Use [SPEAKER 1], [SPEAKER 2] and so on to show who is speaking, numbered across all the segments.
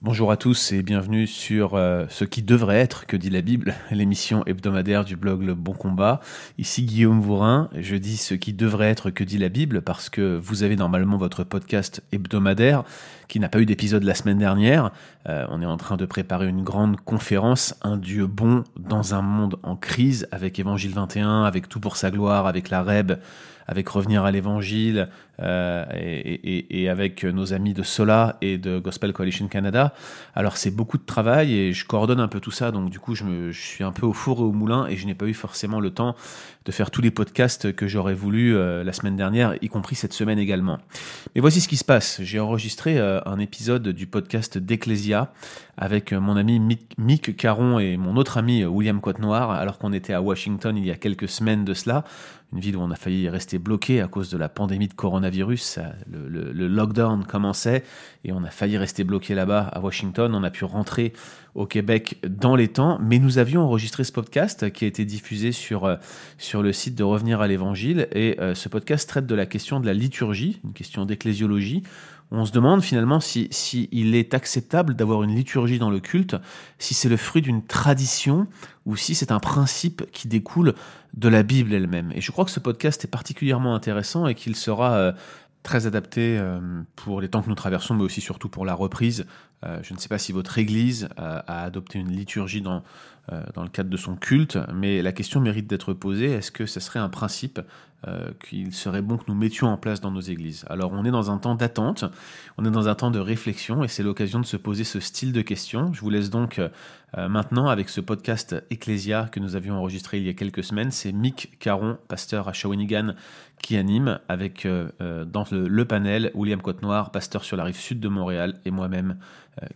[SPEAKER 1] Bonjour à tous et bienvenue sur euh, ce qui devrait être, que dit la Bible, l'émission hebdomadaire du blog Le Bon Combat. Ici Guillaume Vourin, je dis ce qui devrait être, que dit la Bible, parce que vous avez normalement votre podcast hebdomadaire qui n'a pas eu d'épisode la semaine dernière. Euh, on est en train de préparer une grande conférence, un Dieu bon dans un monde en crise, avec Évangile 21, avec Tout pour sa gloire, avec la REB, avec Revenir à l'Évangile euh, et, et, avec nos amis de Sola et de Gospel Coalition Canada. Alors c'est beaucoup de travail et je coordonne un peu tout ça, donc du coup je, me, je suis un peu au four et au moulin et je n'ai pas eu forcément le temps de faire tous les podcasts que j'aurais voulu euh, la semaine dernière, y compris cette semaine également. Mais voici ce qui se passe. J'ai enregistré euh, un épisode du podcast d'Ecclesia avec mon ami Mick Caron et mon autre ami William Côte-Noir, alors qu'on était à Washington il y a quelques semaines de cela une ville où on a failli rester bloqué à cause de la pandémie de coronavirus. Le, lockdown commençait et on a failli rester bloqué là-bas à Washington. On a pu rentrer au Québec dans les temps, mais nous avions enregistré ce podcast qui a été diffusé sur, euh, sur le site de Revenir à l'Évangile. Et euh, ce podcast traite de la question de la liturgie, une question d'ecclésiologie on se demande finalement si, il est acceptable d'avoir une liturgie dans le culte, si c'est le fruit d'une tradition ou si c'est un principe qui découle de la Bible elle-même. Et je crois que ce podcast est particulièrement intéressant et qu'il sera euh, très adapté euh, pour les temps que nous traversons, mais aussi surtout pour la reprise. Euh, je ne sais pas si votre Église a adopté une liturgie dans, dans le cadre de son culte, mais la question mérite d'être posée. Est-ce que ce serait un principe euh, qu'il serait bon que nous mettions en place dans nos églises. Alors on est dans un temps d'attente, on est dans un temps de réflexion et c'est l'occasion de se poser ce style de questions. Je vous laisse donc euh, maintenant avec ce podcast Ecclesia que nous avions enregistré il y a quelques semaines. C'est Mick Caron, pasteur à Shawinigan, qui anime avec euh, dans le, panel William Côte-Noir, pasteur sur la rive sud de Montréal et moi-même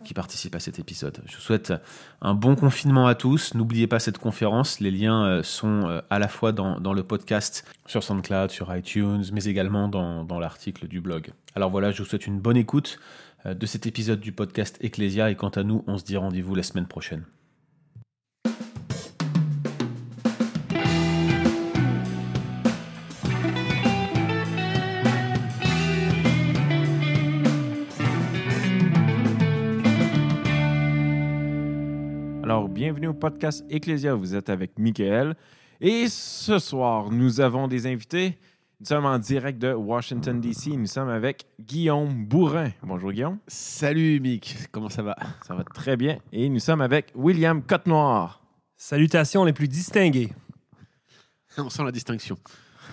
[SPEAKER 1] qui participe à cet épisode. Je vous souhaite un bon confinement à tous. N'oubliez pas cette conférence. Les liens sont à la fois dans, le podcast sur SoundCloud, sur iTunes, mais également dans, dans l'article du blog. Alors voilà, je vous souhaite une bonne écoute euh, de cet épisode du podcast Ecclesia et quant à nous, on se dit rendez-vous la semaine prochaine.
[SPEAKER 2] Bienvenue au podcast Ecclesia. Vous êtes avec Michael. Et ce soir, nous avons des invités. Nous sommes en direct de Washington, D.C. Nous sommes avec Guillaume Bourrin. Bonjour, Guillaume.
[SPEAKER 1] Salut, Mick. Comment ça va?
[SPEAKER 2] Ça va très bien. Et nous sommes avec William Cotte-Noir.
[SPEAKER 3] Salutations les plus distinguées.
[SPEAKER 1] On sent la distinction.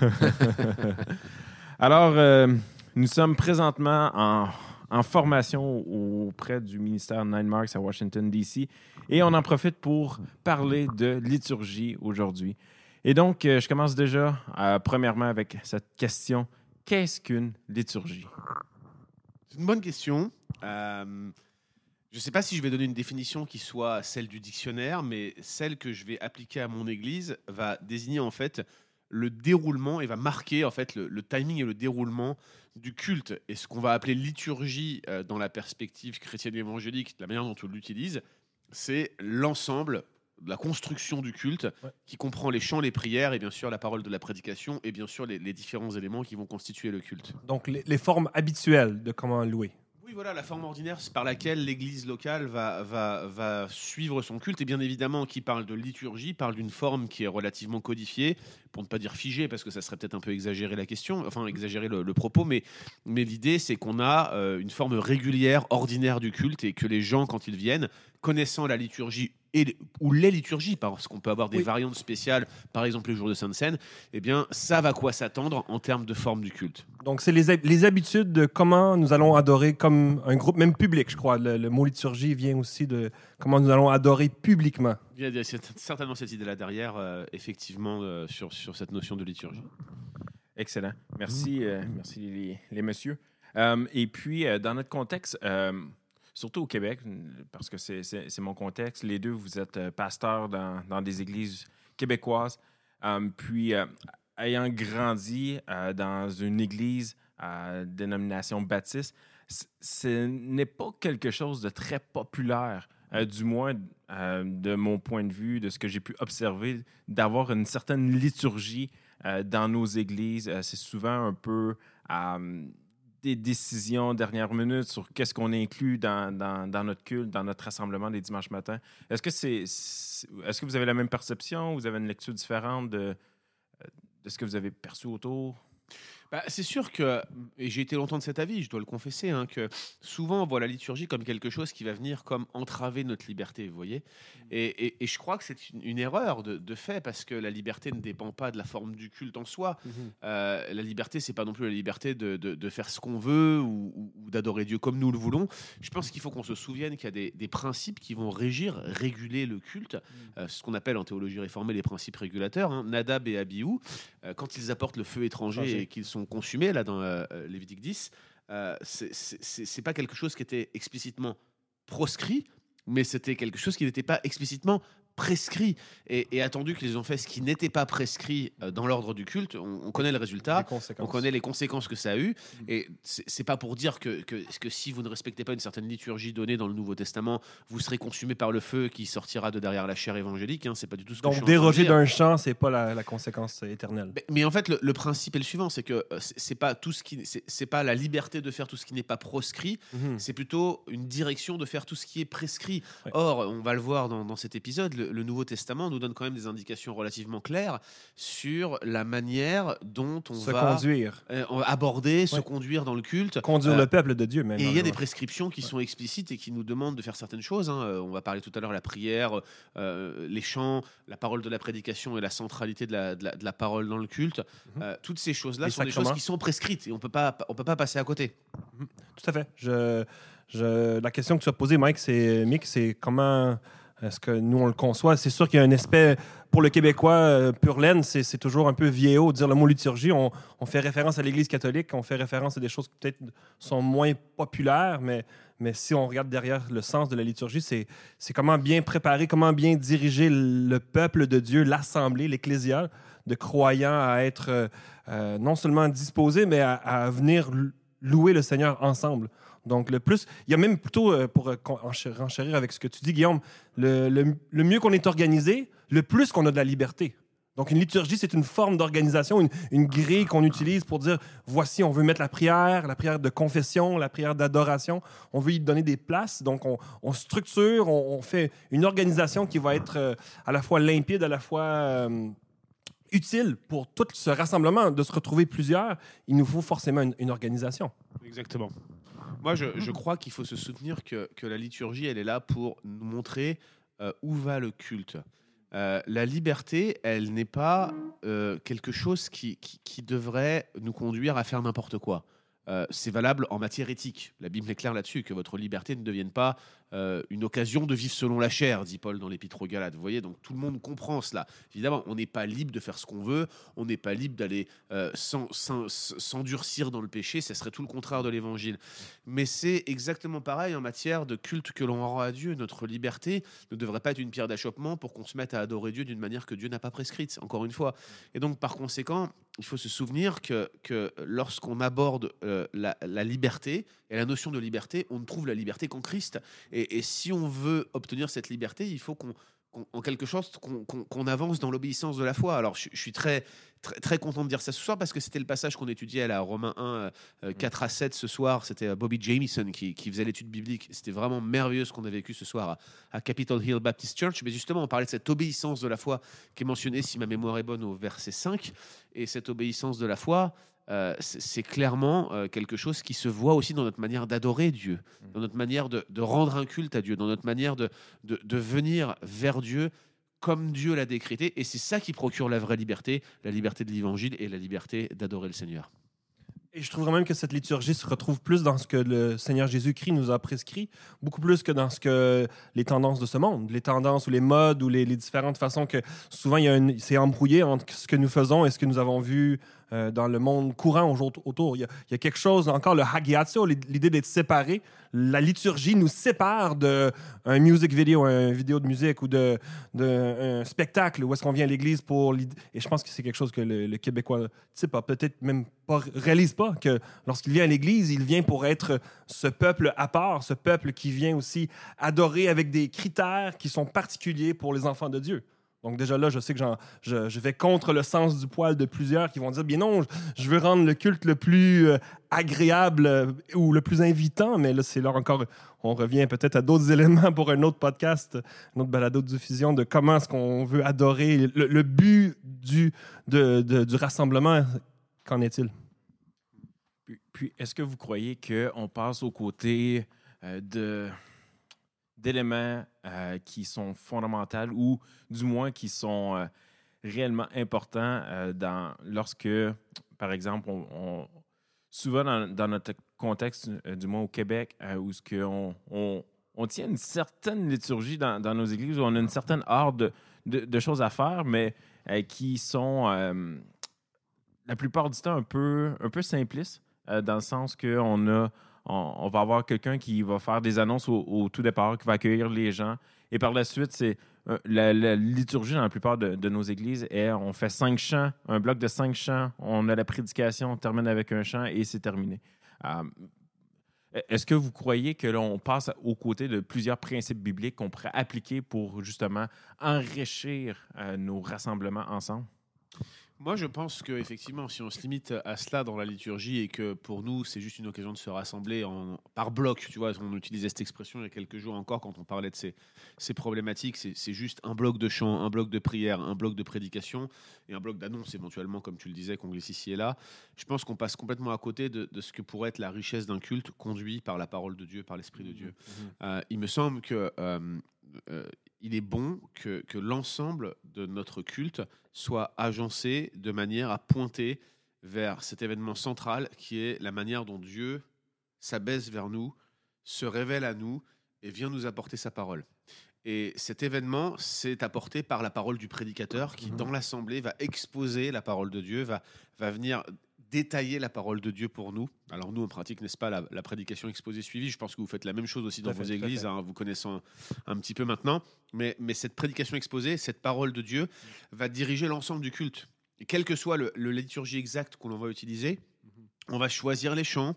[SPEAKER 2] Alors, euh, nous sommes présentement en, en, formation auprès du ministère Nine Marks à Washington, D.C. Et on en profite pour parler de liturgie aujourd'hui. Et donc, euh, je commence déjà, euh, premièrement, avec cette question. Qu'est-ce qu'une liturgie?
[SPEAKER 1] C'est une bonne question. Euh, je ne sais pas si je vais donner une définition qui soit celle du dictionnaire, mais celle que je vais appliquer à mon église va désigner en fait le déroulement et va marquer en fait le, timing et le déroulement du culte. Et ce qu'on va appeler liturgie dans la perspective chrétienne évangélique, la manière dont on l'utilise, c'est l'ensemble la construction du culte qui comprend les chants, les prières et bien sûr la parole de la prédication et bien sûr les, différents éléments qui vont constituer le culte.
[SPEAKER 3] Donc les, formes habituelles de comment louer.
[SPEAKER 1] Voilà, la forme ordinaire par laquelle l'Église locale va, suivre son culte. Et bien évidemment, qui parle de liturgie, parle d'une forme qui est relativement codifiée, pour ne pas dire figée, parce que ça serait peut-être un peu exagéré la question, enfin exagérer le, propos, mais, mais l'idée, c'est qu'on a euh, une forme régulière, ordinaire du culte, et que les gens, quand ils viennent, connaissant la liturgie et, ou les liturgies, parce qu'on peut avoir des variantes spéciales, par exemple les jours de Sainte Seine, eh bien, ça va quoi s'attendre en termes de forme du culte.
[SPEAKER 3] Donc, c'est les, les, habitudes de comment nous allons adorer comme un groupe, même public, je crois. Le, mot liturgie vient aussi de comment nous allons adorer publiquement.
[SPEAKER 1] Il y a, certainement cette idée-là derrière, euh, effectivement, euh, sur, sur cette notion de liturgie.
[SPEAKER 2] Excellent. Merci, euh, merci les, les messieurs. et puis, dans notre contexte, surtout au Québec, parce que c'est mon contexte. Les deux, vous êtes euh, pasteurs dans, dans des églises québécoises. Euh, puis, euh, ayant grandi dans une église à dénomination baptiste, ce n'est pas quelque chose de très populaire, du moins de mon point de vue, de ce que j'ai pu observer, d'avoir une certaine liturgie dans nos églises. c'est souvent un peu des décisions dernière minute sur qu'est-ce qu'on inclut dans, dans, notre culte, dans notre rassemblement des dimanches matins? Est-ce que c'est, est-ce que vous avez la même perception? Vous avez une lecture différente de, de ce que vous avez perçu autour?
[SPEAKER 1] Bah, c'est sûr que, et j'ai été longtemps de cet avis, je dois le confesser, hein, que souvent on voit la liturgie comme quelque chose qui va venir comme entraver notre liberté, vous voyez. Mmh. Et, et, je crois que c'est une, erreur de, de, fait, parce que la liberté ne dépend pas de la forme du culte en soi. Mmh euh, la liberté, c'est pas non plus la liberté de, de, de faire ce qu'on veut ou, d'adorer Dieu comme nous le voulons. Je pense qu'il faut qu'on se souvienne qu'il y a des, des, principes qui vont régir, réguler le culte, mmh. euh, ce qu'on appelle en théologie réformée les principes régulateurs. Hein. Nadab et Abihu, euh, quand ils apportent le feu étranger et qu'ils sont consumés là dans euh, euh Lévitique 10, euh, c'est pas quelque chose qui était explicitement proscrit, mais c'était quelque chose qui n'était pas explicitement prescrit et, attendu qu'ils ont fait ce qui n'était pas prescrit euh, dans l'ordre du culte, on, connaît le résultat, on connaît les conséquences que ça a eu. Mm. Et c'est pas pour dire que, que, que, si vous ne respectez pas une certaine liturgie donnée dans le Nouveau Testament, vous serez consumé par le feu qui sortira de derrière la chair évangélique. Hein, c'est pas du tout ce
[SPEAKER 3] Donc, déroger d'un champ, c'est pas la, conséquence éternelle.
[SPEAKER 1] Mais, en fait, le, principe est le suivant c'est que euh, c'est pas tout ce qui, c'est pas la liberté de faire tout ce qui n'est pas proscrit, mm-hmm. c'est plutôt une direction de faire tout ce qui est prescrit. Or, on va le voir dans, dans cet épisode, le, Nouveau Testament nous donne quand même des indications relativement claires sur la manière dont on
[SPEAKER 3] se
[SPEAKER 1] va
[SPEAKER 3] conduire.
[SPEAKER 1] Euh, aborder, se conduire dans le culte.
[SPEAKER 3] Conduire le euh, peuple de Dieu même.
[SPEAKER 1] Et il y a des prescriptions qui sont explicites et qui nous demandent de faire certaines choses. Hein. Euh, on va parler tout à l'heure la prière, les chants, la parole de la prédication et la centralité de la, de la, parole dans le culte. Mhm. toutes ces choses-là sont des choses qui sont prescrites et on peut pas, on peut pas passer à côté.
[SPEAKER 3] Mhm. Tout à fait. Je, je, la question que tu as posée, Mike, c'est Mick, c'est comment est-ce que nous, on le conçoit? C'est sûr qu'il y a un aspect, pour le Québécois, euh, pur laine, c'est toujours un peu vieillot. Dire le mot liturgie, on, fait référence à l'Église catholique, on fait référence à des choses qui peut-être sont moins populaires, mais, mais si on regarde derrière le sens de la liturgie, c'est comment bien préparer, comment bien diriger le peuple de Dieu, l'assemblée, l'ecclésial, de croyants à être euh, euh, non seulement disposés, mais à venir louer le Seigneur ensemble. Donc, le plus, il y a même plutôt, euh, pour euh, enchérir avec ce que tu dis, Guillaume, le, mieux qu'on est organisé, le plus qu'on a de la liberté. Donc, une liturgie, c'est une forme d'organisation, une, grille qu'on utilise pour dire voici, on veut mettre la prière, la prière de confession, la prière d'adoration. On veut y donner des places. Donc, on, structure, on, fait une organisation qui va être euh, à la fois limpide, à la fois utile pour tout ce rassemblement. De se retrouver plusieurs, il nous faut forcément une organisation.
[SPEAKER 1] Exactement. Moi, je, je crois qu'il faut se soutenir que, que, la liturgie, elle est là pour nous montrer euh, où va le culte. Euh, la liberté, elle n'est pas euh, quelque chose qui, qui, qui, devrait nous conduire à faire n'importe quoi. c'est valable en matière éthique. La Bible est claire là-dessus, que votre liberté ne devienne pas euh, une occasion de vivre selon la chair, dit Paul dans l'Épître aux Galates. Vous voyez, donc tout le monde comprend cela. Évidemment, on n'est pas libre de faire ce qu'on veut, on n'est pas libre d'aller euh, s'endurcir dans le péché, ce serait tout le contraire de l'Évangile. Mais c'est exactement pareil en matière de culte que l'on rend à Dieu. Notre liberté ne devrait pas être une pierre d'achoppement pour qu'on se mette à adorer Dieu d'une manière que Dieu n'a pas prescrite, encore une fois. Et donc, par conséquent, il faut se souvenir que, que lorsqu'on aborde euh, la, liberté et la notion de liberté, on ne trouve la liberté qu'en Christ. Et, si on veut obtenir cette liberté, il faut qu'on en quelque chose qu'on avance dans l'obéissance de la foi. Alors, je, suis très, très, très, content de dire ça ce soir parce que c'était le passage qu'on étudiait à la Romains 1, 4 euh, à 7 ce soir. C'était euh, Bobby Jamieson qui, qui faisait l'étude biblique. C'était vraiment merveilleux ce qu'on a vécu ce soir à, à, Capitol Hill Baptist Church. Mais justement, on parlait de cette obéissance de la foi qui est mentionnée, si ma mémoire est bonne, au verset 5. Et cette obéissance de la foi, euh, c'est clairement euh, quelque chose qui se voit aussi dans notre manière d'adorer Dieu, mm. dans notre manière de, rendre un culte à Dieu, dans notre manière de, de, venir vers Dieu comme Dieu l'a décrété. Et c'est ça qui procure la vraie liberté, la liberté de l'évangile et la liberté d'adorer le Seigneur.
[SPEAKER 3] Et je trouve même que cette liturgie se retrouve plus dans ce que le Seigneur Jésus-Christ nous a prescrit, beaucoup plus que dans ce que les tendances de ce monde, les tendances ou les modes ou les, différentes façons que souvent il y a c'est embrouillé entre ce que nous faisons et ce que nous avons vu euh, dans le monde courant autour. Il y, a, quelque chose, encore le hagiatio, l'idée d'être séparé. La liturgie nous sépare d'un music video, un vidéo de musique ou de, de spectacle où est-ce qu'on vient à l'église pour... Et je pense que c'est quelque chose que le, Québécois, tu peut-être même pas, réalise pas, que lorsqu'il vient à l'église, il vient pour être ce peuple à part, ce peuple qui vient aussi adorer avec des critères qui sont particuliers pour les enfants de Dieu. Donc déjà là, je sais que je, je vais contre le sens du poil de plusieurs qui vont dire, bien non, je- veux rendre le culte le plus euh, agréable euh, ou le plus invitant, mais là, c'est là encore, on revient peut-être à d'autres éléments pour un autre podcast, une autre balado de diffusion de comment est-ce qu'on veut adorer, le, but du, rassemblement, qu'en est-il?
[SPEAKER 2] Puis, est-ce que vous croyez qu'on passe aux côtés euh, de, d'éléments euh, qui sont fondamentaux ou du moins qui sont euh, réellement importants euh, dans, lorsque, par exemple, on, souvent dans, notre contexte, du moins au Québec, où ce on, tient une certaine liturgie dans, dans nos églises, où on a une certaine art de, choses à faire, mais qui sont la plupart du temps un peu, un peu simplistes, dans le sens qu'on a on, va avoir quelqu'un qui va faire des annonces au, tout départ, qui va accueillir les gens. Et par la suite, c'est euh, la, liturgie dans la plupart de, de nos églises est on fait cinq chants, un bloc de cinq chants, on a la prédication, on termine avec un chant et c'est terminé. Euh, est-ce que vous croyez que l'on passe aux côtés de plusieurs principes bibliques qu'on pourrait appliquer pour justement enrichir euh, nos rassemblements ensemble?
[SPEAKER 1] Moi, je pense que effectivement, si on se limite à cela dans la liturgie et que pour nous, c'est juste une occasion de se rassembler en, par bloc, tu vois, on utilisait cette expression il y a quelques jours encore quand on parlait de ces, ces problématiques, c'est juste un bloc de chant, un bloc de prière, un bloc de prédication et un bloc d'annonce éventuellement, comme tu le disais, qu'on glisse ici et là. Je pense qu'on passe complètement à côté de, de ce que pourrait être la richesse d'un culte conduit par la parole de Dieu, par l'Esprit de Dieu. Euh, il me semble que euh, euh, il est bon que, que l'ensemble de notre culte soit agencé de manière à pointer vers cet événement central qui est la manière dont Dieu s'abaisse vers nous, se révèle à nous et vient nous apporter sa parole. Et cet événement, c'est apporté par la parole du prédicateur qui,
[SPEAKER 3] Mhm.
[SPEAKER 1] dans l'assemblée, va exposer la parole de Dieu, va, va venir détailler la parole de Dieu pour nous. Alors nous, on pratique, n'est-ce pas, la, la prédication exposée suivie. Je pense que vous faites la même chose aussi dans vos
[SPEAKER 3] fait,
[SPEAKER 1] églises, hein, vous connaissant un, un petit peu maintenant. Mais, mais cette prédication exposée, cette parole de Dieu, va diriger l'ensemble du culte. Et quelle que soit le, le liturgie exacte qu'on va utiliser, on va choisir les chants,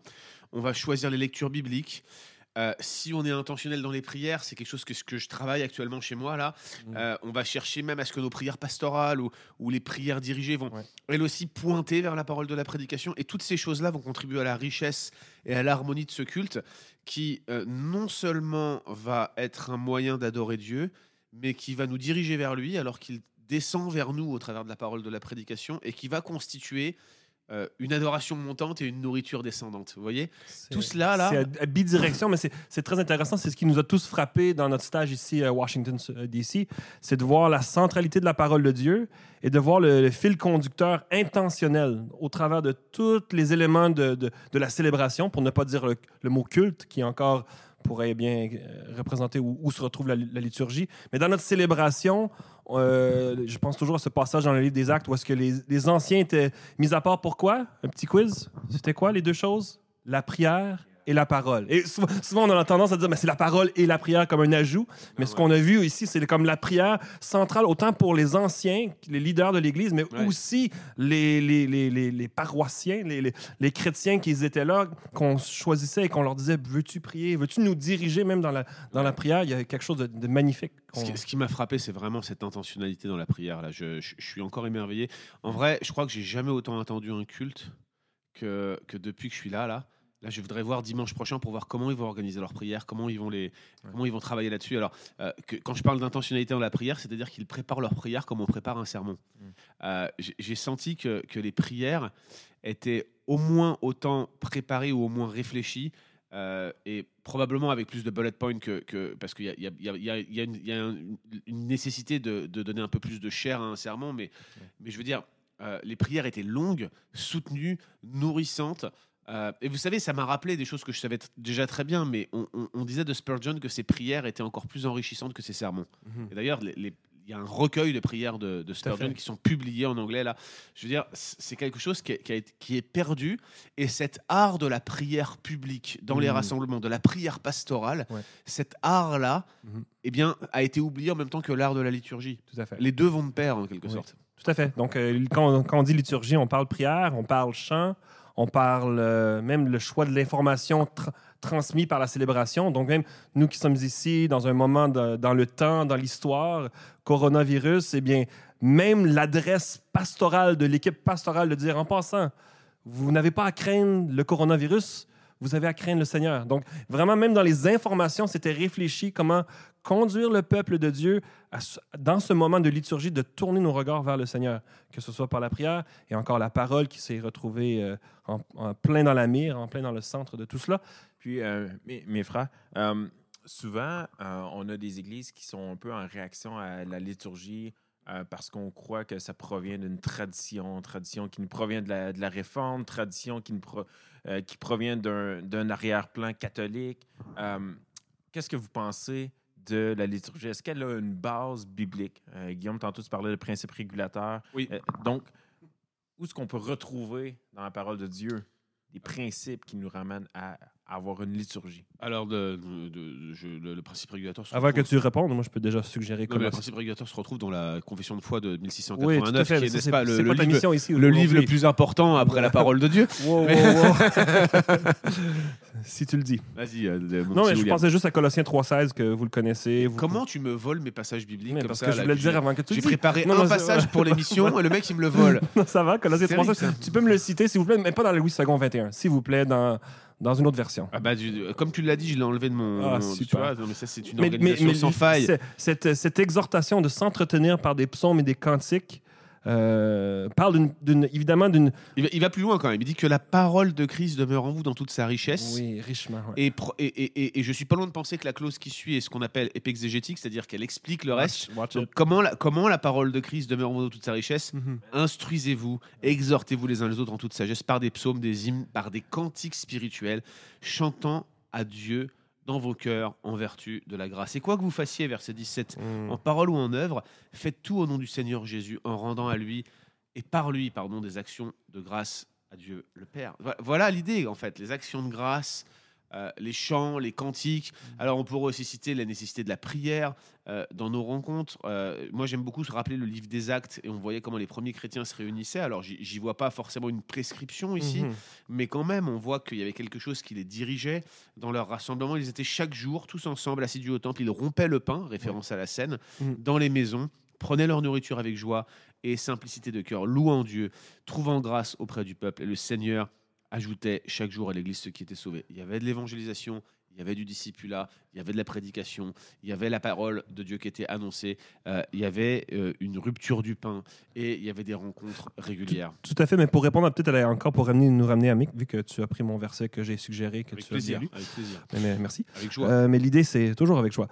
[SPEAKER 1] on va choisir les lectures bibliques. Euh, si on est intentionnel dans les prières, c'est quelque chose que, ce que je travaille actuellement chez moi là.
[SPEAKER 3] Mhm.
[SPEAKER 1] Euh, on va chercher même à ce que nos prières pastorales ou, ou les prières dirigées vont
[SPEAKER 3] Ouais.
[SPEAKER 1] elles aussi pointer vers la parole de la prédication. Et toutes ces choses-là vont contribuer à la richesse et à l'harmonie de ce culte qui euh, non seulement va être un moyen d'adorer Dieu, mais qui va nous diriger vers lui alors qu'il descend vers nous au travers de la parole de la prédication et qui va constituer euh, une adoration montante et une nourriture descendante. Vous voyez? Tout cela, là-
[SPEAKER 3] C'est à, à bidirection, mais c'est très intéressant. C'est ce qui nous a tous frappé dans notre stage ici à Washington, euh, D.C. C'est de voir la centralité de la parole de Dieu et de voir le, le fil conducteur intentionnel au travers de tous les éléments de, de- de la célébration, pour ne pas dire le, le mot culte, qui encore pourrait bien euh, représenter où, se retrouve la, la liturgie. Mais dans notre célébration, euh, je pense toujours à ce passage dans le livre des Actes où est-ce que les, les anciens étaient mis à part. Pourquoi? Un petit quiz? C'était quoi les deux choses? La prière? Et la parole. Et souvent, souvent, on a tendance à dire, mais c'est la parole et la prière comme un ajout. Mais
[SPEAKER 1] Ah
[SPEAKER 3] ce
[SPEAKER 1] ouais.
[SPEAKER 3] qu'on a vu ici, c'est comme la prière centrale, autant pour les anciens, les leaders de l'Église, mais
[SPEAKER 1] Ouais.
[SPEAKER 3] aussi les, les, les, les, les paroissiens, les, chrétiens qui étaient là, qu'on choisissait et qu'on leur disait, veux-tu prier, veux-tu nous diriger même dans la, dans la prière? Il y a quelque chose de, de magnifique.
[SPEAKER 1] Ce qui, ce qui m'a frappé, c'est vraiment cette intentionnalité dans la prière. Là, je, je- je suis encore émerveillé. En vrai, je crois que j'ai jamais autant attendu un culte que, que depuis que je suis là. Là, là, je voudrais voir dimanche prochain pour voir comment ils vont organiser leur prière, comment ils vont les, comment ils vont travailler là-dessus. Alors, euh, que- quand je parle d'intentionnalité dans la prière, c'est-à-dire qu'ils préparent leur prière comme on prépare un sermon.
[SPEAKER 2] Mm.
[SPEAKER 1] Euh, j'ai- senti que, que les prières étaient au moins autant préparées ou au moins réfléchies. euh, et probablement avec plus de bullet points que, que- parce qu'il y a, y y y une, nécessité de, de donner un peu plus de chair à un sermon, mais, mais je veux dire, les prières étaient longues, soutenues, nourrissantes. Euh, et vous savez, ça m'a rappelé des choses que je savais déjà très bien, mais on, on- on disait de Spurgeon que ses prières étaient encore plus enrichissantes que ses sermons.
[SPEAKER 3] Mhm.
[SPEAKER 1] Et d'ailleurs, il y a un recueil de prières de, de Spurgeon qui sont publiées en anglais là. Je veux dire, c'est quelque chose qui, est- qui a été- qui est perdu. Et cet art de la prière publique dans les
[SPEAKER 3] Mhm.
[SPEAKER 1] rassemblements, de la prière pastorale,
[SPEAKER 3] Ouais.
[SPEAKER 1] cet art-là,
[SPEAKER 3] Mhm.
[SPEAKER 1] eh bien, a été oublié en même temps que l'art de la liturgie.
[SPEAKER 3] Tout à fait.
[SPEAKER 1] Les deux vont de pair en quelque
[SPEAKER 3] Oui.
[SPEAKER 1] sorte.
[SPEAKER 3] Tout à fait. Donc, euh, quand, quand on dit liturgie, on parle prière, on parle chant, On parle euh, même le choix de l'information tra- transmise par la célébration. Donc, même nous qui sommes ici dans un moment dans le temps, dans l'histoire, coronavirus, eh bien, même l'adresse pastorale de l'équipe pastorale de dire en passant, vous n'avez pas à craindre le coronavirus, vous avez à craindre le Seigneur. Donc, vraiment, même dans les informations, c'était réfléchi comment conduire le peuple de Dieu à dans ce moment de liturgie, de tourner nos regards vers le Seigneur, que ce soit par la prière et encore la parole qui s'est retrouvée euh, en, plein dans la mire, en plein dans le centre de tout cela.
[SPEAKER 2] Puis, euh, mes, frères, euh, souvent, on a des églises qui sont un peu en réaction à la liturgie parce qu'on croit que ça provient d'une tradition, tradition qui nous provient de la, réforme, tradition qui, nous qui provient d'un arrière-plan catholique. Qu'est-ce que vous pensez de la liturgie? Est-ce qu'elle a une base biblique? Euh, Guillaume, tantôt, tu parlais de principe régulateur.
[SPEAKER 1] Oui.
[SPEAKER 2] Euh, donc, où est-ce qu'on peut retrouver dans la parole de Dieu des principes qui nous ramènent à avoir une liturgie?
[SPEAKER 1] Alors, de, de- de- je- le, le principe régulateur se
[SPEAKER 3] Avant que
[SPEAKER 1] retrouve-
[SPEAKER 3] tu répondes, moi, je peux déjà suggérer comment.
[SPEAKER 1] le principe régulateur se retrouve dans la confession de foi de
[SPEAKER 3] Oui, tout à
[SPEAKER 1] 1689,
[SPEAKER 3] fait.
[SPEAKER 1] qui est,
[SPEAKER 3] C'est
[SPEAKER 1] pas, le,
[SPEAKER 3] c'est
[SPEAKER 1] le
[SPEAKER 3] pas ta
[SPEAKER 1] livre,
[SPEAKER 3] ici.
[SPEAKER 1] le livre le plus important après la parole de Dieu.
[SPEAKER 3] Wow, wow, wow. si tu le dis.
[SPEAKER 1] Vas-y, euh,
[SPEAKER 3] Non, mais je
[SPEAKER 1] William.
[SPEAKER 3] pensais juste à Colossiens 3.16 que vous le connaissez. Vous...
[SPEAKER 1] Comment tu me voles mes passages bibliques
[SPEAKER 3] Mais
[SPEAKER 1] comme
[SPEAKER 3] parce
[SPEAKER 1] ça
[SPEAKER 3] que je voulais le dire avant que tu le
[SPEAKER 1] J'ai préparé
[SPEAKER 3] Non,
[SPEAKER 1] un
[SPEAKER 3] non,
[SPEAKER 1] passage pour l'émission et le mec il me le vole.
[SPEAKER 3] Ça va, Colossiens
[SPEAKER 1] Terrible,
[SPEAKER 3] 3.16.
[SPEAKER 1] ça.
[SPEAKER 3] Tu peux me le citer, s'il vous plaît, mais pas dans Louis II 21, s'il vous plaît, dans, dans une autre version.
[SPEAKER 1] Ah bah, du- comme tu l'as dit, je l'ai enlevé de mon.
[SPEAKER 3] Ah,
[SPEAKER 1] tu
[SPEAKER 3] super.
[SPEAKER 1] vois, non, mais ça c'est une
[SPEAKER 3] Mais-
[SPEAKER 1] organisation
[SPEAKER 3] mais- mais
[SPEAKER 1] sans faille.
[SPEAKER 3] cette exhortation de s'entretenir par des psaumes et des cantiques euh, parle évidemment d'une.
[SPEAKER 1] Il va, il va plus loin quand même. Il dit que la parole de Christ demeure en vous dans toute sa richesse.
[SPEAKER 3] Oui, richement. ouais.
[SPEAKER 1] Et, pro- et, et, et- et je suis pas loin de penser que la clause qui suit est ce qu'on appelle épexégétique, c'est-à-dire qu'elle explique le reste.
[SPEAKER 3] Watch- watch
[SPEAKER 1] Donc,
[SPEAKER 3] it.
[SPEAKER 1] comment, la, comment la parole de Christ demeure en vous dans toute sa richesse?
[SPEAKER 3] Mhm.
[SPEAKER 1] Instruisez-vous, exhortez-vous les uns les autres en toute sagesse par des psaumes, des hymnes, par des cantiques spirituels, chantant à Dieu dans vos cœurs en vertu de la grâce. Et quoi que vous fassiez, verset 17,
[SPEAKER 3] Mm.
[SPEAKER 1] en parole ou en œuvre, faites tout au nom du Seigneur Jésus, en rendant à lui et par lui, pardon, des actions de grâce à Dieu le Père. Vo- Voilà l'idée, en fait, les actions de grâce, euh, les chants, les cantiques. Alors, on pourrait aussi citer la nécessité de la prière euh, dans nos rencontres. Euh, moi, j'aime beaucoup se rappeler le livre des Actes, et on voyait comment les premiers chrétiens se réunissaient. Alors, j'y vois pas forcément une prescription ici,
[SPEAKER 3] Mhm.
[SPEAKER 1] mais quand même, on voit qu'il y avait quelque chose qui les dirigeait dans leur rassemblement. Ils étaient chaque jour, tous ensemble, assidus au temple. Ils rompaient le pain, référence à la scène,
[SPEAKER 3] Mhm.
[SPEAKER 1] dans les maisons, prenaient leur nourriture avec joie et simplicité de cœur, louant Dieu, trouvant grâce auprès du peuple. Et le Seigneur ajoutait chaque jour à l'Église ceux qui étaient sauvés. Il y avait de l'évangélisation, il y avait du discipulat, il y avait de la prédication, il y avait la parole de Dieu qui était annoncée, euh, il y avait euh, une rupture du pain et il y avait des rencontres régulières.
[SPEAKER 3] Tout à fait, mais pour répondre peut-être à- encore pour ramener, nous ramener à Mick, vu que tu as pris mon verset que j'ai suggéré, que
[SPEAKER 1] Avec
[SPEAKER 3] tu as bien
[SPEAKER 1] plaisir,
[SPEAKER 3] lu.
[SPEAKER 1] avec plaisir,
[SPEAKER 3] Mais- mais merci.
[SPEAKER 1] avec joie.
[SPEAKER 3] Euh, mais l'idée, c'est toujours avec joie.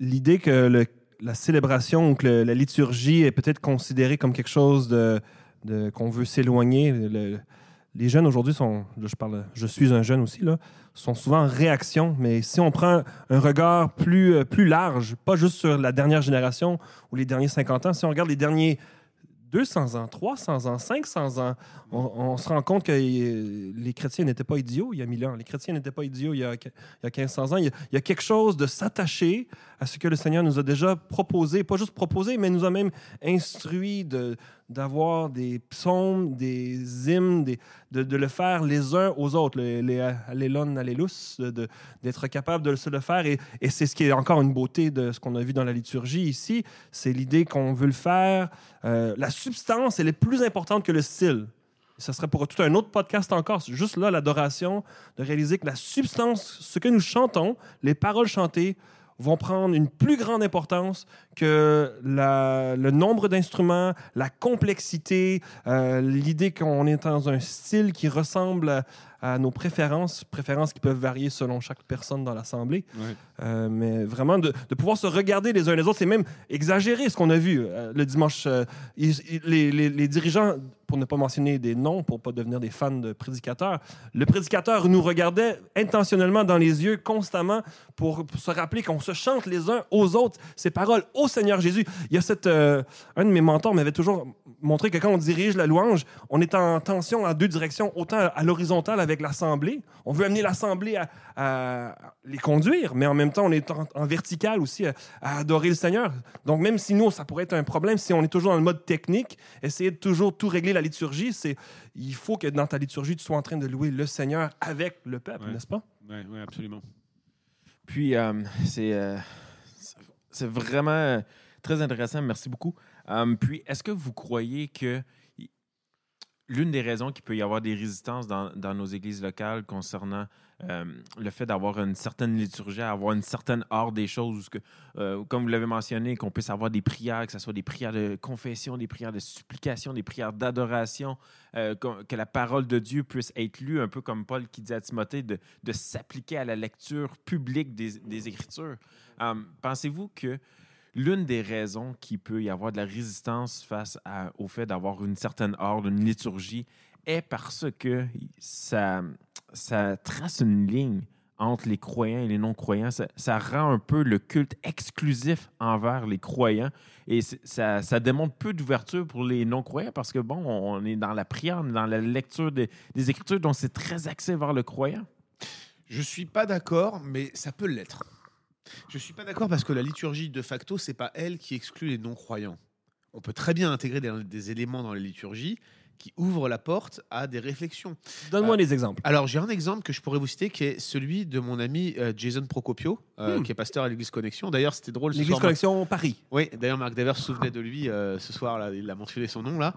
[SPEAKER 3] L'idée que le- la célébration ou que le- la liturgie est peut-être considérée comme quelque chose de, de- qu'on veut s'éloigner. Le- les jeunes aujourd'hui sont, je parle, je suis un jeune aussi là, sont souvent en réaction. Mais si on prend un regard plus euh, plus large, pas juste sur la dernière génération ou les derniers 50 ans, si on regarde les derniers 200 ans, 300 ans, 500 ans, on, se rend compte que euh, les chrétiens n'étaient pas idiots il y a 1000 ans. Les chrétiens n'étaient pas idiots il y a, il y a 1500 ans. Il y a quelque chose de s'attacher à ce que le Seigneur nous a déjà proposé, pas juste proposé, mais nous a même instruit de, d'avoir des psaumes, des hymnes, de, le faire les uns aux autres, les, les d'être capable de se le faire. Et, c'est ce qui est encore une beauté de ce qu'on a vu dans la liturgie ici, c'est l'idée qu'on veut le faire. Euh, la substance, elle est plus importante que le style. Ça serait pour tout un autre podcast encore. Juste là, l'adoration, de réaliser que la substance, ce que nous chantons, les paroles chantées, vont prendre une plus grande importance que le nombre d'instruments, la complexité, euh, l'idée qu'on est dans un style qui ressemble à, nos préférences, préférences qui peuvent varier selon chaque personne dans l'Assemblée. Euh, mais vraiment, de, de pouvoir se regarder les uns les autres, c'est même exagéré ce qu'on a vu euh, le dimanche. euh, ils- les, les- les dirigeants, pour ne pas mentionner des noms, pour pas devenir des fans de prédicateurs, le prédicateur nous regardait intentionnellement dans les yeux constamment pour, pour se rappeler qu'on se chante les uns aux autres ces paroles au Seigneur Jésus. Il y a cette, un de mes mentors m'avait toujours montré que quand on dirige la louange, on est en tension en deux directions, autant à l'horizontale avec avec l'Assemblée. On veut amener l'Assemblée à, à les conduire, mais en même temps, on est en, en vertical aussi à, à adorer le Seigneur. Donc, même si nous, ça pourrait être un problème, si on est toujours dans le mode technique, essayer de toujours tout régler la liturgie, c'est il faut que dans ta liturgie, tu sois en train de louer le Seigneur avec le peuple,
[SPEAKER 4] Ouais.
[SPEAKER 3] n'est-ce pas?
[SPEAKER 4] Oui, ouais, absolument.
[SPEAKER 2] Puis, euh, c'est euh, c'est- vraiment très intéressant. Merci beaucoup. Euh, puis, est-ce que vous croyez que l'une des raisons qu'il peut y avoir des résistances dans, nos églises locales concernant euh, le fait d'avoir une certaine liturgie, avoir une certaine ordre des choses, que, euh, comme vous l'avez mentionné, qu'on puisse avoir des prières, que ce soit des prières de confession, des prières de supplication, des prières d'adoration, euh, que la parole de Dieu puisse être lue, un peu comme Paul qui dit à Timothée, de, s'appliquer à la lecture publique des, Écritures. Pensez-vous que l'une des raisons qu'il peut y avoir de la résistance face au fait d'avoir une certaine ordre, une liturgie, est parce que ça, trace une ligne entre les croyants et les non-croyants. Ça, rend un peu le culte exclusif envers les croyants et ça, ça démontre peu d'ouverture pour les non-croyants parce que, bon, on est dans la prière, on est dans la lecture des, des Écritures, donc c'est très axé vers le croyant.
[SPEAKER 1] Je suis pas d'accord, mais ça peut l'être. Je suis pas d'accord parce que la liturgie, de facto, c'est pas elle qui exclut les non-croyants. On peut très bien intégrer des, des éléments dans la liturgie qui ouvrent la porte à des réflexions.
[SPEAKER 3] Donne-moi
[SPEAKER 1] Euh,
[SPEAKER 3] des exemples.
[SPEAKER 1] Alors, j'ai un exemple que je pourrais vous citer qui est celui de mon ami euh, Jason Procopio, euh,
[SPEAKER 3] Hmm.
[SPEAKER 1] qui est pasteur à l'Église Connexion. D'ailleurs, c'était drôle.
[SPEAKER 3] L'Église Connexion Paris.
[SPEAKER 1] oui, d'ailleurs, Marc Devers se souvenait de lui euh, ce soir, là, il a mentionné son nom là.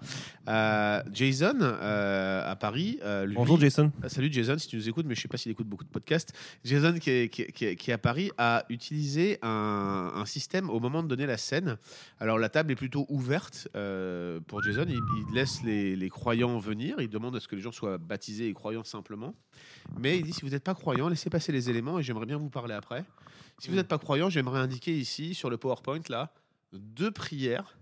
[SPEAKER 1] Jason, à Paris. lui-
[SPEAKER 3] Bonjour Jason.
[SPEAKER 1] Salut Jason, si tu nous écoutes, mais je sais pas s'il écoute beaucoup de podcasts. Jason, qui est, qui est- qui est- qui est à Paris, a utilisé un, un système au moment de donner la scène. Alors, la table est plutôt ouverte pour Jason. Il, il laisse les, les croyants venir. Il demande à ce que les gens soient baptisés et croyants simplement. Mais il dit si vous n'êtes pas croyant, laissez passer les éléments et j'aimerais bien vous parler après. Si vous n'êtes pas croyant, j'aimerais indiquer ici, sur le PowerPoint, là, deux prières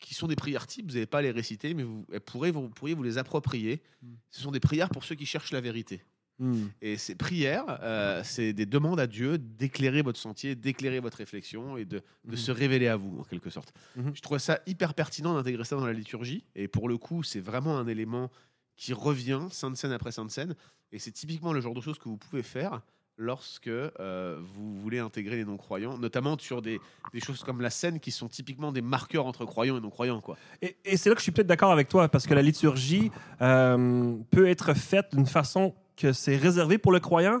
[SPEAKER 1] qui sont des prières types. Vous n'avez pas à les réciter, mais vous, elles vous pourriez vous les approprier. Ce sont des prières pour ceux qui cherchent la vérité.
[SPEAKER 3] Hmm.
[SPEAKER 1] Et ces prières, euh, c'est des demandes à Dieu d'éclairer votre sentier, d'éclairer votre réflexion et de, de
[SPEAKER 3] Mhm.
[SPEAKER 1] se révéler à vous, en quelque sorte.
[SPEAKER 3] Mhm.
[SPEAKER 1] Je trouve ça hyper pertinent d'intégrer ça dans la liturgie. Et pour le coup, c'est vraiment un élément qui revient sainte scène après sainte scène. Et c'est typiquement le genre de choses que vous pouvez faire lorsque euh, vous voulez intégrer les non-croyants, notamment sur des, des choses comme la scène qui sont typiquement des marqueurs entre croyants et non-croyants. quoi.
[SPEAKER 3] Et, et c'est là que je suis peut-être d'accord avec toi, parce que la liturgie euh, peut être faite d'une façon que c'est réservé pour le croyant,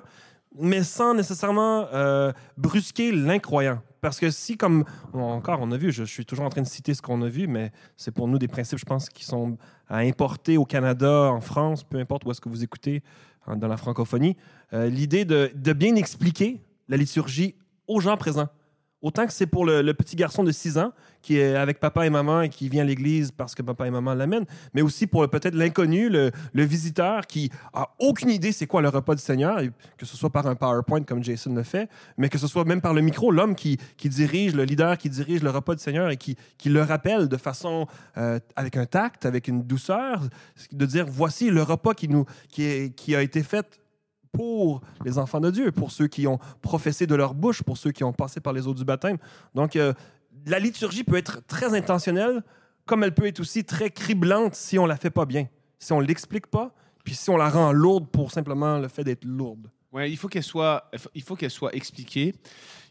[SPEAKER 3] mais sans nécessairement euh, brusquer l'incroyant. Parce que si, comme encore on a vu, je, suis toujours en train de citer ce qu'on a vu, mais c'est pour nous des principes, je pense, qui sont à importer au Canada, en France, peu importe où est-ce que vous écoutez hein, dans la francophonie. Euh, L'idée de bien expliquer la liturgie aux gens présents. Autant que c'est pour le, petit garçon de 6 ans qui est avec papa et maman et qui vient à l'église parce que papa et maman l'amènent, mais aussi pour peut-être l'inconnu, le, visiteur qui a aucune idée c'est quoi le repas du Seigneur, que ce soit par un PowerPoint comme Jason le fait, mais que ce soit même par le micro, l'homme qui, dirige, le leader qui dirige le repas du Seigneur et qui, le rappelle de façon euh, avec un tact, avec une douceur, de dire voici le repas qui, nous, qui a été fait pour les enfants de Dieu, pour ceux qui ont professé de leur bouche, pour ceux qui ont passé par les eaux du baptême. Donc, euh, la liturgie peut être très intentionnelle, comme elle peut être aussi très criblante si on la fait pas bien, si on l'explique pas, puis si on la rend lourde pour simplement le fait d'être lourde.
[SPEAKER 1] Ouais, il faut qu'elle soit, il faut qu'elle soit expliquée,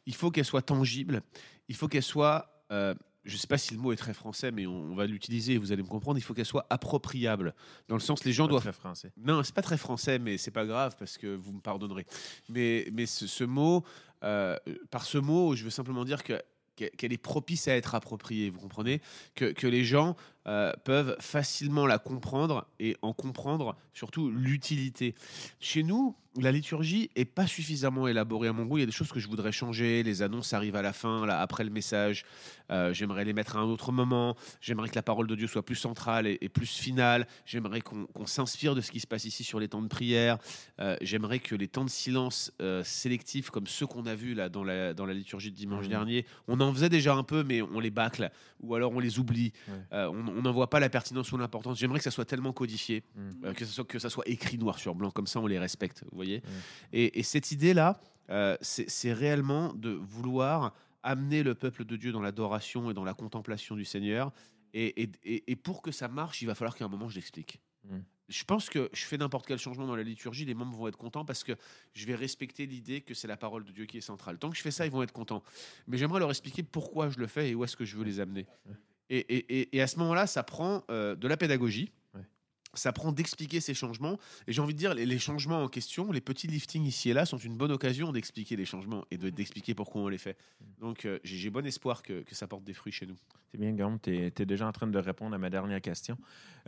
[SPEAKER 1] il faut qu'elle soit tangible, il faut qu'elle soit, euh, je ne sais pas si le mot est très français, mais on, on va l'utiliser, vous allez me comprendre. Il faut qu'elle soit appropriable, dans le sens les gens
[SPEAKER 2] Pas
[SPEAKER 1] doivent.
[SPEAKER 2] très français.
[SPEAKER 1] Non, c'est pas très français, mais c'est pas grave parce que vous me pardonnerez. Mais, mais ce, ce mot, euh, par ce mot, je veux simplement dire que qu'elle qu'elle est propice à être appropriée, vous comprenez? Que, que les gens euh, peuvent facilement la comprendre et en comprendre surtout l'utilité. Chez nous, la liturgie est pas suffisamment élaborée à mon goût. Il y a des choses que je voudrais changer. Les annonces arrivent à la fin, là, après le message. Euh, j'aimerais les mettre à un autre moment. J'aimerais que la parole de Dieu soit plus centrale et, et plus finale. J'aimerais qu'on s'inspire de ce qui se passe ici sur les temps de prière. Euh, J'aimerais que les temps de silence euh, sélectifs, comme ceux qu'on a vus là dans la, dans la liturgie de dimanche
[SPEAKER 2] Mhm.
[SPEAKER 1] dernier, on en faisait déjà un peu, mais on les bâcle ou alors on les oublie.
[SPEAKER 2] Ouais.
[SPEAKER 1] On on n'en voit pas la pertinence ou l'importance. J'aimerais que ça soit tellement codifié,
[SPEAKER 2] Mhm.
[SPEAKER 1] euh, que, ça soit, que ça soit écrit noir sur blanc, comme ça on les respecte. Vous voyez
[SPEAKER 2] Ouais.
[SPEAKER 1] et, et cette idée-là, euh, c'est réellement de vouloir amener le peuple de Dieu dans l'adoration et dans la contemplation du Seigneur. Et, et- et- et pour que ça marche, il va falloir qu'à un moment je l'explique.
[SPEAKER 2] Mhm.
[SPEAKER 1] je pense que je fais n'importe quel changement dans la liturgie, les membres vont être contents parce que je vais respecter l'idée que c'est la parole de Dieu qui est centrale. Tant que je fais ça, ils vont être contents. Mais j'aimerais leur expliquer pourquoi je le fais et où est-ce que je veux les amener. Et, et- à ce moment-là, ça prend euh, de la pédagogie. Ça prend d'expliquer ces changements. Et j'ai envie de dire, les, les changements en question, les petits liftings ici et là, sont une bonne occasion d'expliquer les changements et de- d'expliquer pourquoi on les fait. Donc euh, j'ai bon espoir que, que ça porte des fruits chez nous.
[SPEAKER 2] C'est bien, Guillaume, tu es, déjà en train de répondre à ma dernière question.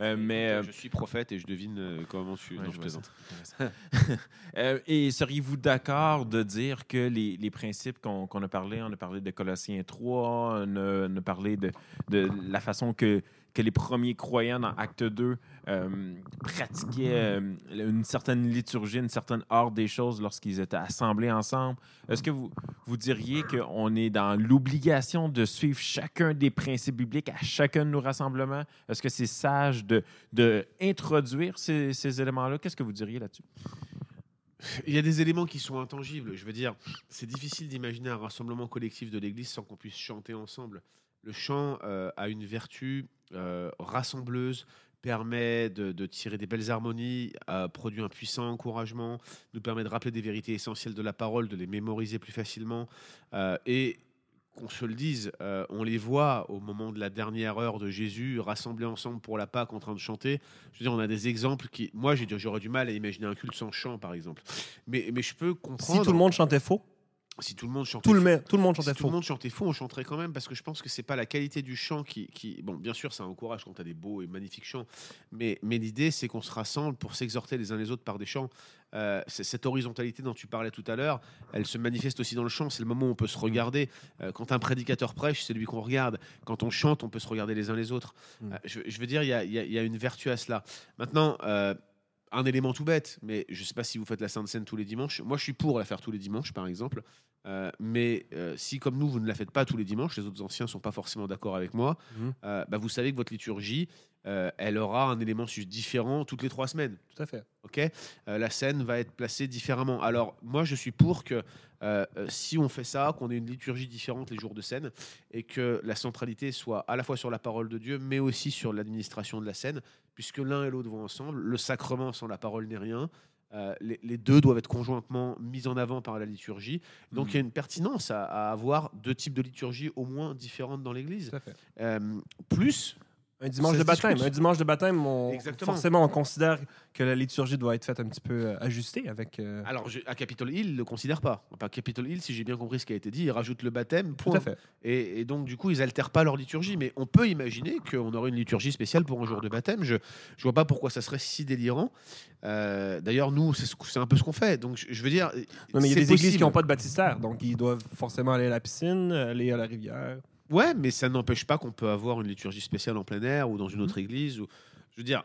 [SPEAKER 2] Euh, mais. euh,
[SPEAKER 1] Je suis prophète et je devine comment je suis.
[SPEAKER 2] Ouais,
[SPEAKER 1] non,
[SPEAKER 2] je
[SPEAKER 1] je.
[SPEAKER 2] Euh, et seriez-vous d'accord de dire que les, les principes qu'on qu'on a parlé, on a parlé de Colossiens 3, on a, on a parlé de, de la façon que, que les premiers croyants dans Acte 2 euh, pratiquaient euh, une certaine liturgie, une certaine ordre des choses lorsqu'ils étaient assemblés ensemble. Est-ce que vous, vous diriez qu'on est dans l'obligation de suivre chacun des principes bibliques à chacun de nos rassemblements? Est-ce que c'est sage de, de introduire ces, ces éléments-là? Qu'est-ce que vous diriez là-dessus?
[SPEAKER 1] Il y a des éléments qui sont intangibles. Je veux dire, c'est difficile d'imaginer un rassemblement collectif de l'Église sans qu'on puisse chanter ensemble. Le chant euh, a une vertu euh, rassembleuse, permet de, de tirer des belles harmonies, euh, produit un puissant encouragement, nous permet de rappeler des vérités essentielles de la parole, de les mémoriser plus facilement. Euh, et qu'on se le dise, euh, on les voit au moment de la dernière heure de Jésus, rassemblés ensemble pour la Pâque en train de chanter. Je veux dire, on a des exemples qui. Moi, j'aurais du mal à imaginer un culte sans chant, par exemple. Mais, mais je peux comprendre.
[SPEAKER 3] Si tout le monde chantait faux,
[SPEAKER 1] si tout le monde chantait
[SPEAKER 3] tout le,
[SPEAKER 1] faux-
[SPEAKER 3] tout le monde
[SPEAKER 1] si
[SPEAKER 3] chantait
[SPEAKER 1] tout le
[SPEAKER 3] faux.
[SPEAKER 1] monde chantait faux, on chanterait quand même parce que je pense que c'est pas la qualité du chant qui, qui- bon, bien sûr, ça encourage quand tu as des beaux et magnifiques chants, mais, mais l'idée c'est qu'on se rassemble pour s'exhorter les uns les autres par des chants. Euh, cette horizontalité dont tu parlais tout à l'heure, elle se manifeste aussi dans le chant. C'est le moment où on peut se regarder. Euh, quand un prédicateur prêche, c'est lui qu'on regarde. Quand on chante, on peut se regarder les uns les autres.
[SPEAKER 3] Mm.
[SPEAKER 1] Euh, je, je veux dire, il y y y a une vertu à cela. Maintenant. Un élément tout bête, mais je ne sais pas si vous faites la Sainte Seine tous les dimanches. Moi, je suis pour la faire tous les dimanches, par exemple. Euh, mais euh, si, comme nous, vous ne la faites pas tous les dimanches, les autres anciens ne sont pas forcément d'accord avec moi,
[SPEAKER 3] Mhm.
[SPEAKER 1] euh, bah, vous savez que votre liturgie, euh, elle aura un élément différent toutes les trois semaines.
[SPEAKER 3] Tout à fait.
[SPEAKER 1] ok Euh, la scène va être placée différemment. Alors, moi, je suis pour que euh, si on fait ça, qu'on ait une liturgie différente les jours de scène et que la centralité soit à la fois sur la parole de Dieu, mais aussi sur l'administration de la scène, puisque l'un et l'autre vont ensemble. Le sacrement sans la parole n'est rien. Euh, les, les deux doivent être conjointement mis en avant par la liturgie. Donc,
[SPEAKER 2] Mhm.
[SPEAKER 1] il y a une pertinence à, à avoir deux types de liturgie au moins différentes dans l'Église.
[SPEAKER 3] Tout à fait.
[SPEAKER 1] Euh, plus,
[SPEAKER 3] Un dimanche
[SPEAKER 1] Ça
[SPEAKER 3] de
[SPEAKER 1] se
[SPEAKER 3] baptême.
[SPEAKER 1] discute.
[SPEAKER 3] Un dimanche de baptême, on,
[SPEAKER 1] Exactement.
[SPEAKER 3] forcément, on considère que la liturgie doit être faite un petit peu euh, ajustée avec. euh,
[SPEAKER 1] alors je- à Capitol Hill, ils ne le considèrent pas. Enfin, Capitol Hill, si j'ai bien compris ce qui a été dit, ils rajoutent le baptême.
[SPEAKER 3] tout
[SPEAKER 1] point.
[SPEAKER 3] à fait.
[SPEAKER 1] Et, et donc, du coup, ils altèrent pas leur liturgie. Mais on peut imaginer qu'on aurait une liturgie spéciale pour un jour de baptême. Je je vois pas pourquoi ça serait si délirant. Euh, D'ailleurs, nous, c'est ce- c'est un peu ce qu'on fait. Donc, je, je veux dire.
[SPEAKER 3] Non, mais il y a
[SPEAKER 1] c'est
[SPEAKER 3] des églises
[SPEAKER 1] possible.
[SPEAKER 3] qui n'ont pas de baptistère, donc ils doivent forcément aller à la piscine, aller à la rivière.
[SPEAKER 1] Ouais, mais ça n'empêche pas qu'on peut avoir une liturgie spéciale en plein air ou dans
[SPEAKER 3] Mhm.
[SPEAKER 1] une autre église. Ou... Je veux dire,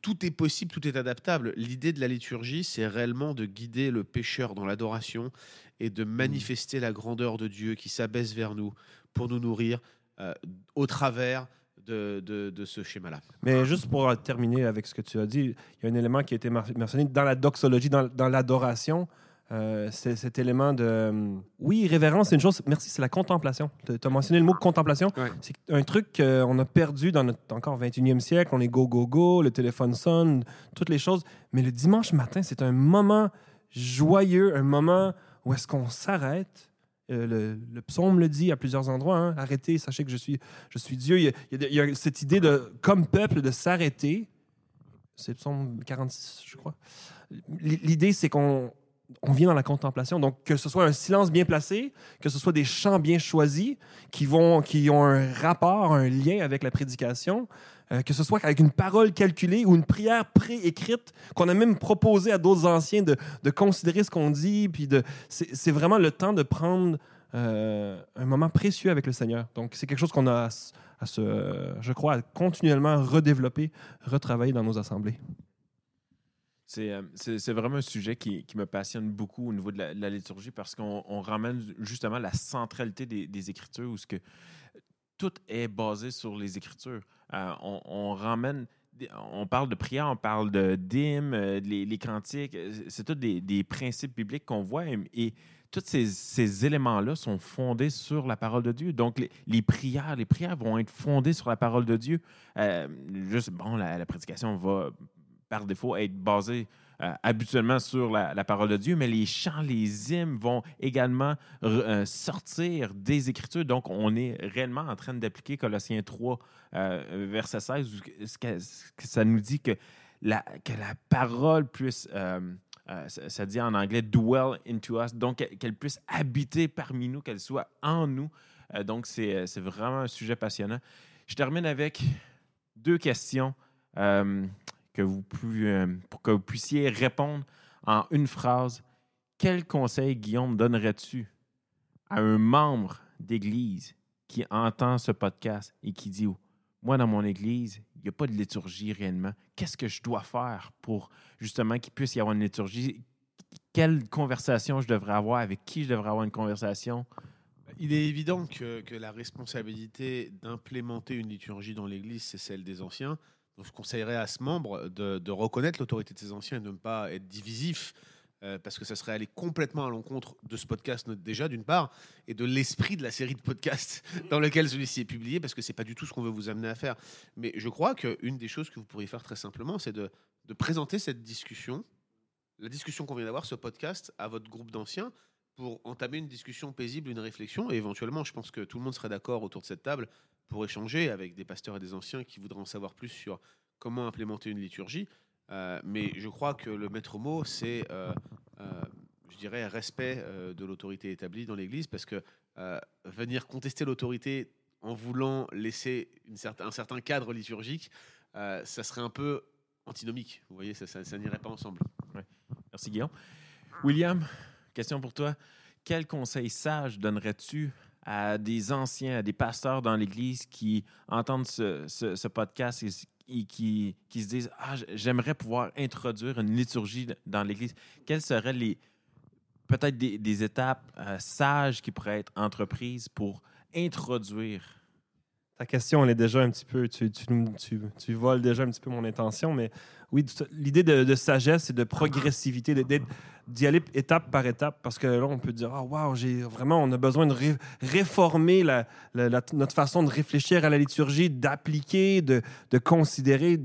[SPEAKER 1] tout est possible, tout est adaptable. L'idée de la liturgie, c'est réellement de guider le pécheur dans l'adoration et
[SPEAKER 3] Mhm.
[SPEAKER 1] de manifester la grandeur de Dieu qui s'abaisse vers nous pour nous nourrir euh, au travers de, de- de ce schéma-là.
[SPEAKER 3] Mais juste pour terminer avec ce que tu as dit, il y a un élément qui a été mentionné dans la doxologie, dans, dans l'adoration. Euh, c'est cet élément de. euh, Oui, révérence, c'est une chose. Merci, c'est la contemplation. Tu as mentionné le mot contemplation.
[SPEAKER 1] Ouais.
[SPEAKER 3] C'est un truc qu'on a perdu dans notre encore 21e siècle. On est go, go, go, le téléphone sonne, toutes les choses. Mais le dimanche matin, c'est un moment joyeux, un moment où est-ce qu'on s'arrête. Euh, le, le psaume le dit à plusieurs endroits. hein, Arrêtez, sachez que je suis, je suis Dieu. Il y, a, il y a- cette idée de, comme peuple, de s'arrêter. C'est psaume 46, je crois. L'idée, c'est qu'on on vient dans la contemplation. Donc, que ce soit un silence bien placé, que ce soit des chants bien choisis qui, vont, qui ont un rapport, un lien avec la prédication, euh, que ce soit avec une parole calculée ou une prière préécrite qu'on a même proposé à d'autres anciens de, de considérer ce qu'on dit. Puis de, c'est, vraiment le temps de prendre euh, un moment précieux avec le Seigneur. Donc, c'est quelque chose qu'on a à, à se, je crois, à continuellement redévelopper, retravailler dans nos assemblées.
[SPEAKER 2] C'est, euh, c'est, vraiment un sujet qui, qui me passionne beaucoup au niveau de la, liturgie parce qu'on on ramène justement la centralité des, Écritures où ce que tout est basé sur les Écritures. Euh, on, ramène, on parle de prière, on parle de dîmes, euh, les, cantiques, c'est tous des, des principes bibliques qu'on voit et, et tous ces, ces éléments-là sont fondés sur la parole de Dieu. Donc, les, prières, les prières vont être fondées sur la parole de Dieu. Juste, bon, la prédication va par défaut être basé euh, habituellement sur la, parole de Dieu, mais les chants, les hymnes vont également euh, sortir des Écritures. Donc, on est réellement en train d'appliquer Colossiens 3, euh, verset 16, où ce que, ça nous dit que la, que la parole puisse, ça, ça dit en anglais, dwell into us, donc qu'elle puisse habiter parmi nous, qu'elle soit en nous. Donc, c'est vraiment un sujet passionnant. Je termine avec deux questions euh, pour que vous puissiez répondre en une phrase. Quel conseil, Guillaume, donnerais-tu à un membre d'Église qui entend ce podcast et qui dit Moi, dans mon Église, il n'y a pas de liturgie réellement. Qu'est-ce que je dois faire pour justement qu'il puisse y avoir une liturgie? Quelle conversation je devrais avoir? Avec qui je devrais avoir une conversation
[SPEAKER 1] Il est évident que la responsabilité d'implémenter une liturgie dans l'Église, c'est celle des anciens. Je conseillerais à ce membre de, reconnaître l'autorité de ces anciens et de ne pas être divisif, euh, parce que ça serait aller complètement à l'encontre de ce podcast déjà, d'une part, et de l'esprit de la série de podcasts dans lequel celui-ci est publié, parce que c'est pas du tout ce qu'on veut vous amener à faire. Mais je crois qu'une des choses que vous pourriez faire très simplement, c'est de, de présenter cette discussion, la discussion qu'on vient d'avoir, ce podcast, à votre groupe d'anciens, pour entamer une discussion paisible, une réflexion. Et éventuellement, je pense que tout le monde serait d'accord autour de cette table pour échanger avec des pasteurs et des anciens qui voudraient en savoir plus sur comment implémenter une liturgie. Euh, mais je crois que le maître mot, c'est, euh, euh, je dirais, respect de l'autorité établie dans l'Église, parce que venir contester l'autorité en voulant laisser une un certain cadre liturgique, ça serait un peu antinomique. Vous voyez, ça n'irait pas ensemble.
[SPEAKER 2] Merci, Guillaume. William, question pour toi. Quel conseil sage donnerais-tu à des anciens, à des pasteurs dans l'Église qui entendent ce, podcast et, qui, se disent Ah, j'aimerais pouvoir introduire une liturgie dans l'Église? Quelles seraient les peut-être des, des étapes euh, sages qui pourraient être entreprises pour introduire?
[SPEAKER 3] Ta question, elle est déjà un petit peu. Tu, tu, tu- tu voles déjà un petit peu mon intention, mais oui, l'idée de, sagesse et de progressivité, d'y aller étape par étape, parce que là, on peut dire Ah, waouh, j'ai vraiment, on a besoin de ré- réformer la- notre façon de réfléchir à la liturgie, d'appliquer, de, de considérer.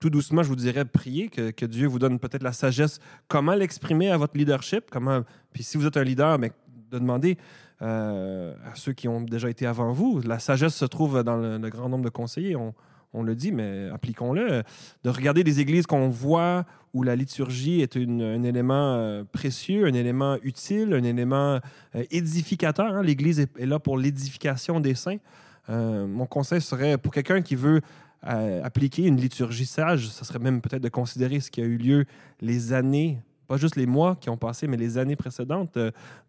[SPEAKER 3] Tout doucement, je vous dirais, prier, que, que Dieu vous donne peut-être la sagesse, comment l'exprimer à votre leadership, comment. Puis si vous êtes un leader, mais de demander euh, à ceux qui ont déjà été avant vous. La sagesse se trouve dans le, grand nombre de conseillers, on, le dit, mais appliquons-le. De regarder des églises qu'on voit où la liturgie est un élément euh, précieux, un élément utile, un élément euh, édificateur. hein. L'Église est, là pour l'édification des saints. Mon conseil serait pour quelqu'un qui veut appliquer une liturgie sage, ce serait même peut-être de considérer ce qui a eu lieu les années, pas juste les mois qui ont passé, mais les années précédentes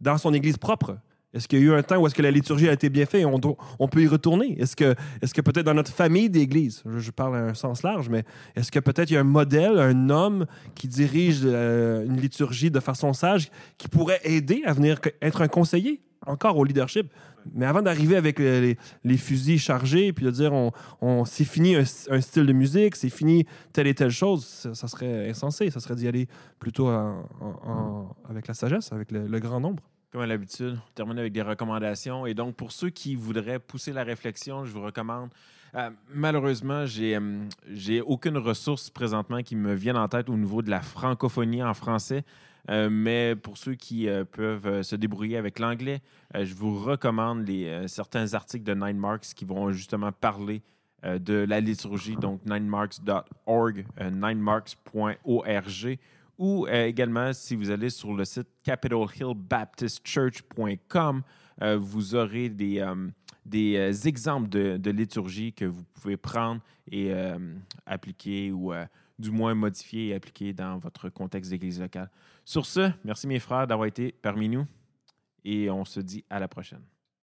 [SPEAKER 3] dans son Église propre. Est-ce qu'il y a eu un temps où est-ce que la liturgie a été bien faite et on, peut y retourner? Est-ce que, peut-être dans notre famille d'église, je, parle à un sens large, mais est-ce que peut-être il y a un modèle, un homme qui dirige euh, une liturgie de façon sage qui pourrait aider à venir être un conseiller encore au leadership? Mais avant d'arriver avec les, les- fusils chargés puis de dire on, c'est fini un, style de musique, c'est fini telle et telle chose, ça, serait insensé. Ça serait d'y aller plutôt avec la sagesse, avec le grand nombre.
[SPEAKER 2] Comme à l'habitude, on termine avec des recommandations. Et donc, pour ceux qui voudraient pousser la réflexion, je vous recommande. euh, malheureusement, j'ai euh, aucune ressource présentement qui me vienne en tête au niveau de la francophonie en français. Euh, mais pour ceux qui euh, peuvent se débrouiller avec l'anglais, je vous recommande les, certains articles de Nine Marks qui vont justement parler de la liturgie, donc ninemarks.org, ninemarks.org, ou euh, également si vous allez sur le site capitolhillbaptistchurch.com, euh, vous aurez des, euh, des euh, exemples de, de liturgie que vous pouvez prendre et appliquer ou du moins modifier et appliquer dans votre contexte d'église locale. Sur ce, merci mes frères d'avoir été parmi nous et on se dit à la prochaine.